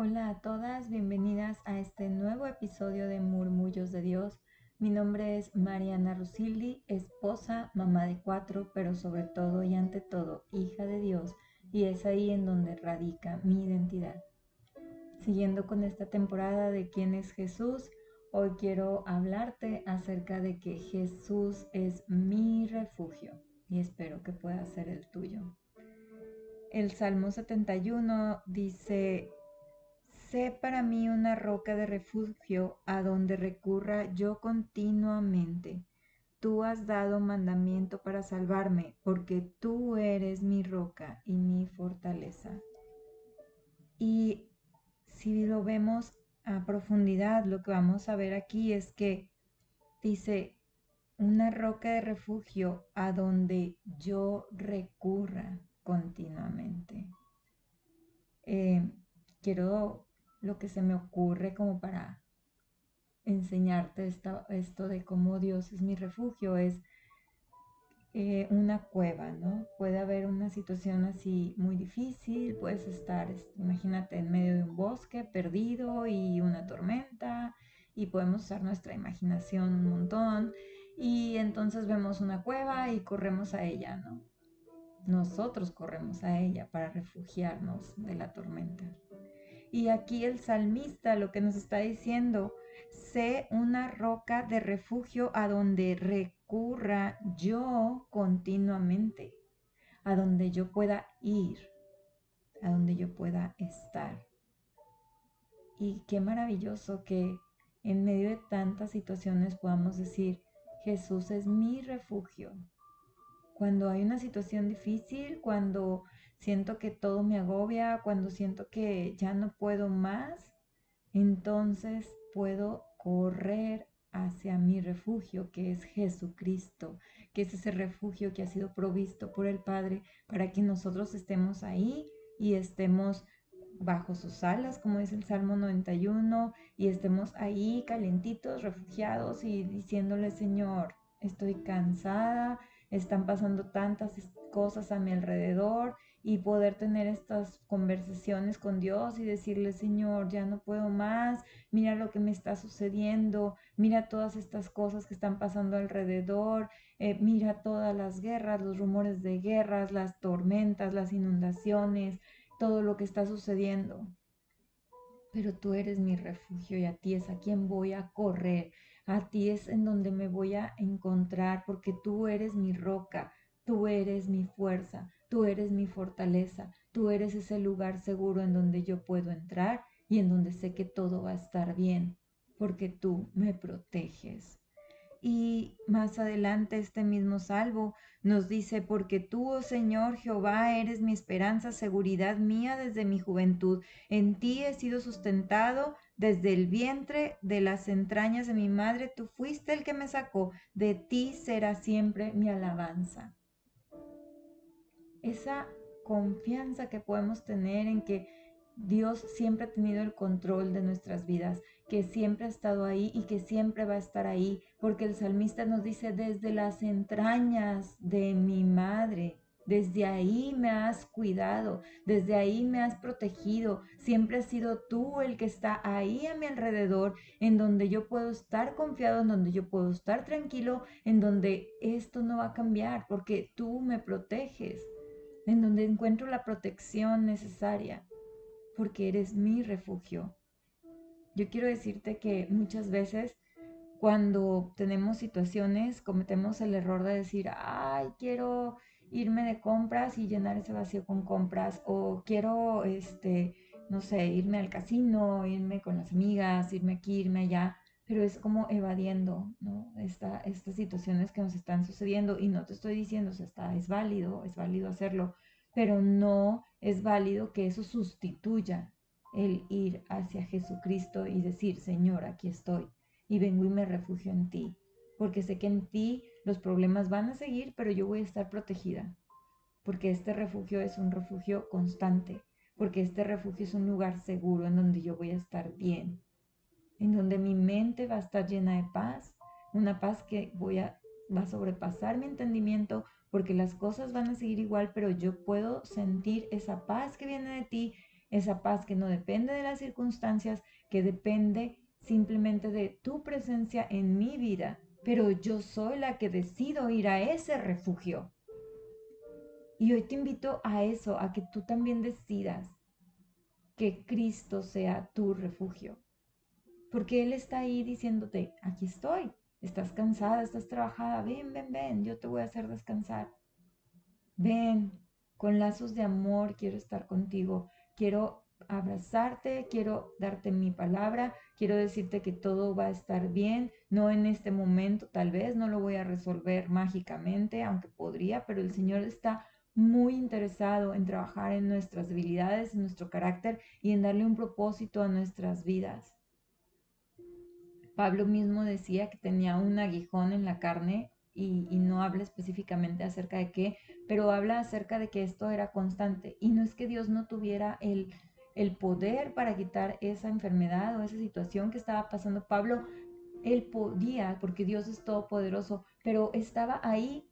Hola a todas, bienvenidas a este nuevo episodio de Murmullos de Dios. Mi nombre es Mariana Rusildi, esposa, mamá de cuatro, pero sobre todo y ante todo hija de Dios, y es ahí en donde radica mi identidad. Siguiendo con esta temporada de quién es Jesús, hoy quiero hablarte acerca de que Jesús es mi refugio y espero que pueda ser el tuyo. El Salmo 71 dice, Sé para mí una roca de refugio a donde recurra yo continuamente. Tú has dado mandamiento para salvarme, porque tú eres mi roca y mi fortaleza. Y si lo vemos a profundidad, lo que vamos a ver aquí es que dice, una roca de refugio a donde yo recurra continuamente. Eh, quiero lo que se me ocurre como para enseñarte esto de cómo Dios es mi refugio es eh, una cueva, ¿no? Puede haber una situación así muy difícil, puedes estar, imagínate, en medio de un bosque perdido y una tormenta y podemos usar nuestra imaginación un montón y entonces vemos una cueva y corremos a ella, ¿no? Nosotros corremos a ella para refugiarnos de la tormenta. Y aquí el salmista lo que nos está diciendo, sé una roca de refugio a donde recurra yo continuamente, a donde yo pueda ir, a donde yo pueda estar. Y qué maravilloso que en medio de tantas situaciones podamos decir, Jesús es mi refugio. Cuando hay una situación difícil, cuando siento que todo me agobia, cuando siento que ya no puedo más, entonces puedo correr hacia mi refugio, que es Jesucristo, que es ese refugio que ha sido provisto por el Padre para que nosotros estemos ahí y estemos bajo sus alas, como dice el Salmo 91, y estemos ahí calentitos, refugiados y diciéndole, Señor, estoy cansada, están pasando tantas cosas a mi alrededor y poder tener estas conversaciones con Dios y decirle, Señor, ya no puedo más, mira lo que me está sucediendo, mira todas estas cosas que están pasando alrededor, eh, mira todas las guerras, los rumores de guerras, las tormentas, las inundaciones, todo lo que está sucediendo. Pero tú eres mi refugio y a ti es a quien voy a correr, a ti es en donde me voy a encontrar porque tú eres mi roca, tú eres mi fuerza, Tú eres mi fortaleza, tú eres ese lugar seguro en donde yo puedo entrar y en donde sé que todo va a estar bien, porque tú me proteges. Y más adelante este mismo salvo nos dice, porque tú, oh Señor Jehová, eres mi esperanza, seguridad mía desde mi juventud. En ti he sido sustentado desde el vientre de las entrañas de mi madre. Tú fuiste el que me sacó. De ti será siempre mi alabanza esa confianza que podemos tener en que Dios siempre ha tenido el control de nuestras vidas, que siempre ha estado ahí y que siempre va a estar ahí, porque el salmista nos dice, desde las entrañas de mi madre, desde ahí me has cuidado, desde ahí me has protegido, siempre has sido tú el que está ahí a mi alrededor, en donde yo puedo estar confiado, en donde yo puedo estar tranquilo, en donde esto no va a cambiar, porque tú me proteges en donde encuentro la protección necesaria, porque eres mi refugio. Yo quiero decirte que muchas veces cuando tenemos situaciones cometemos el error de decir, ay, quiero irme de compras y llenar ese vacío con compras, o quiero, este, no sé, irme al casino, irme con las amigas, irme aquí, irme allá, pero es como evadiendo, ¿no? Esta, estas situaciones que nos están sucediendo y no te estoy diciendo, o sea, está, es válido, es válido hacerlo, pero no es válido que eso sustituya el ir hacia Jesucristo y decir, Señor, aquí estoy y vengo y me refugio en ti, porque sé que en ti los problemas van a seguir, pero yo voy a estar protegida, porque este refugio es un refugio constante, porque este refugio es un lugar seguro en donde yo voy a estar bien, en donde mi mente va a estar llena de paz, una paz que voy a, va a sobrepasar mi entendimiento porque las cosas van a seguir igual, pero yo puedo sentir esa paz que viene de ti esa paz que no depende de las circunstancias, que depende simplemente de tu presencia en mi vida, pero yo soy la que decido ir a ese refugio. Y hoy te invito a eso, a que tú también decidas que Cristo sea tu refugio. Porque Él está ahí diciéndote, aquí estoy, estás cansada, estás trabajada, ven, ven, ven, yo te voy a hacer descansar. Ven, con lazos de amor quiero estar contigo, quiero abrazarte, quiero darte mi palabra, quiero decirte que todo va a estar bien, no en este momento tal vez, no lo voy a resolver mágicamente, aunque podría, pero el Señor está muy interesado en trabajar en nuestras debilidades, en nuestro carácter y en darle un propósito a nuestras vidas. Pablo mismo decía que tenía un aguijón en la carne y, no habla específicamente acerca de qué, pero habla acerca de que esto era constante. Y no es que Dios no tuviera el, el poder para quitar esa enfermedad o esa situación que estaba pasando. Pablo, él podía, porque Dios es todopoderoso, pero estaba ahí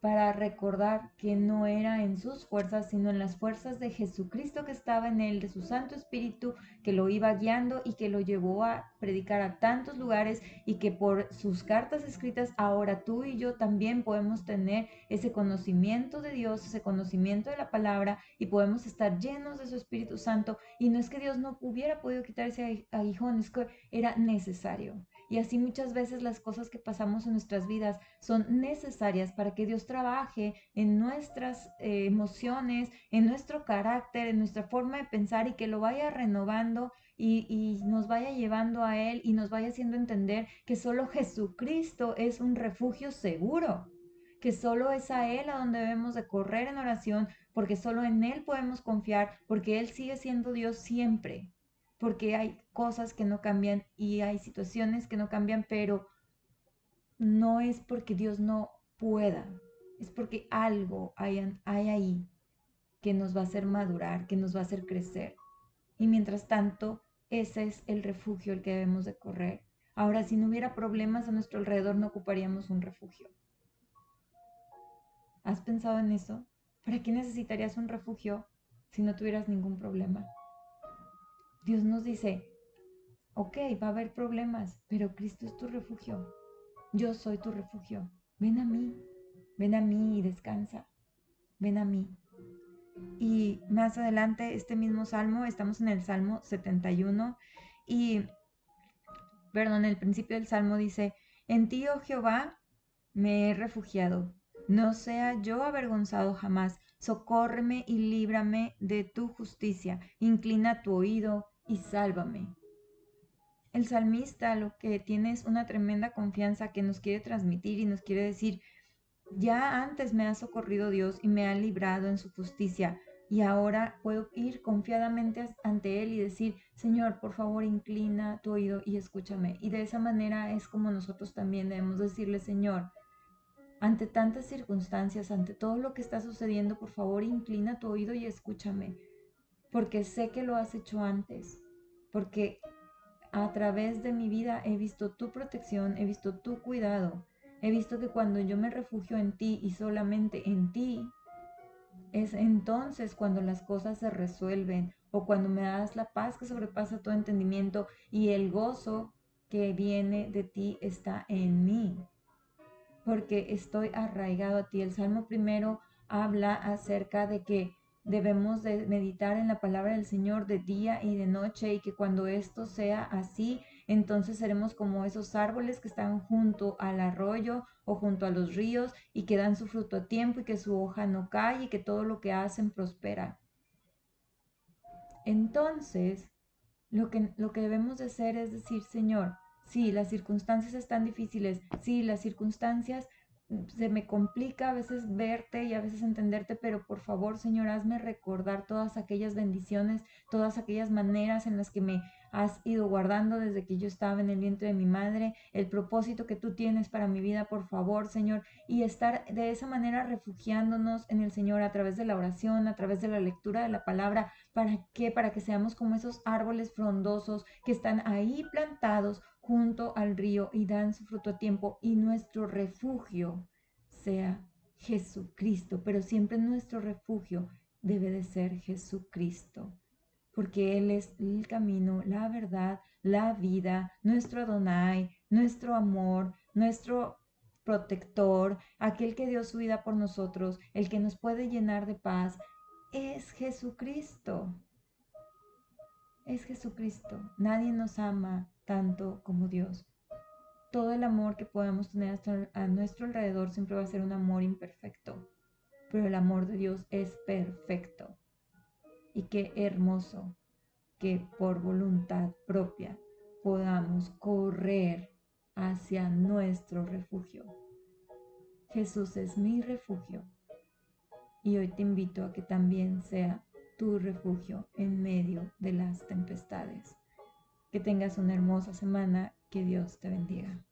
para recordar que no era en sus fuerzas, sino en las fuerzas de Jesucristo que estaba en él, de su Santo Espíritu, que lo iba guiando y que lo llevó a predicar a tantos lugares y que por sus cartas escritas ahora tú y yo también podemos tener ese conocimiento de Dios, ese conocimiento de la palabra y podemos estar llenos de su Espíritu Santo. Y no es que Dios no hubiera podido quitar ese aguijón, es que era necesario. Y así muchas veces las cosas que pasamos en nuestras vidas son necesarias para que Dios trabaje en nuestras eh, emociones, en nuestro carácter, en nuestra forma de pensar y que lo vaya renovando y, nos vaya llevando a Él y nos vaya haciendo entender que solo Jesucristo es un refugio seguro, que solo es a Él a donde debemos de correr en oración, porque solo en Él podemos confiar, porque Él sigue siendo Dios siempre porque hay cosas que no cambian y hay situaciones que no cambian, pero no es porque Dios no pueda, es porque algo hay, ahí que nos va a hacer madurar, que nos va a hacer crecer. Y mientras tanto, ese es el refugio el que debemos de correr. Ahora, si no hubiera problemas a nuestro alrededor, no ocuparíamos un refugio. ¿Has pensado en eso? ¿Para qué necesitarías un refugio si no tuvieras ningún problema? Dios nos dice, ok, va a haber problemas, pero Cristo es tu refugio. Yo soy tu refugio. Ven a mí, ven a mí y descansa. Ven a mí. Y más adelante, este mismo salmo, estamos en el Salmo 71 y, perdón, el principio del salmo dice, en ti, oh Jehová, me he refugiado. No sea yo avergonzado jamás. Socórreme y líbrame de tu justicia. Inclina tu oído y sálvame. El salmista lo que tiene es una tremenda confianza que nos quiere transmitir y nos quiere decir, ya antes me ha socorrido Dios y me ha librado en su justicia, y ahora puedo ir confiadamente ante Él y decir, Señor, por favor, inclina tu oído y escúchame. Y de esa manera es como nosotros también debemos decirle, Señor, ante tantas circunstancias, ante todo lo que está sucediendo, por favor, inclina tu oído y escúchame porque sé que lo has hecho antes, porque a través de mi vida he visto tu protección, he visto tu cuidado, he visto que cuando yo me refugio en ti y solamente en ti, es entonces cuando las cosas se resuelven o cuando me das la paz que sobrepasa todo entendimiento y el gozo que viene de ti está en mí, porque estoy arraigado a ti. El Salmo primero habla acerca de que Debemos de meditar en la palabra del Señor de día y de noche y que cuando esto sea así, entonces seremos como esos árboles que están junto al arroyo o junto a los ríos y que dan su fruto a tiempo y que su hoja no cae y que todo lo que hacen prospera. Entonces, lo que, lo que debemos de hacer es decir, Señor, sí, las circunstancias están difíciles, sí, las circunstancias se me complica a veces verte y a veces entenderte, pero por favor, Señor, hazme recordar todas aquellas bendiciones, todas aquellas maneras en las que me has ido guardando desde que yo estaba en el vientre de mi madre, el propósito que tú tienes para mi vida, por favor, Señor, y estar de esa manera refugiándonos en el Señor a través de la oración, a través de la lectura de la palabra, ¿para qué? Para que seamos como esos árboles frondosos que están ahí plantados junto al río y dan su fruto a tiempo y nuestro refugio sea Jesucristo, pero siempre nuestro refugio debe de ser Jesucristo. porque Él es el camino, la verdad, la vida, nuestro Adonai, nuestro amor, nuestro protector, aquel que dio su vida por nosotros, el que nos puede llenar de paz, es Jesucristo. Es Jesucristo. Nadie nos ama tanto como Dios. Todo el amor que podamos tener a nuestro alrededor siempre va a ser un amor imperfecto, pero el amor de Dios es perfecto. Y qué hermoso que por voluntad propia podamos correr hacia nuestro refugio. Jesús es mi refugio y hoy te invito a que también sea tu refugio en medio de las tempestades. Que tengas una hermosa semana, que Dios te bendiga.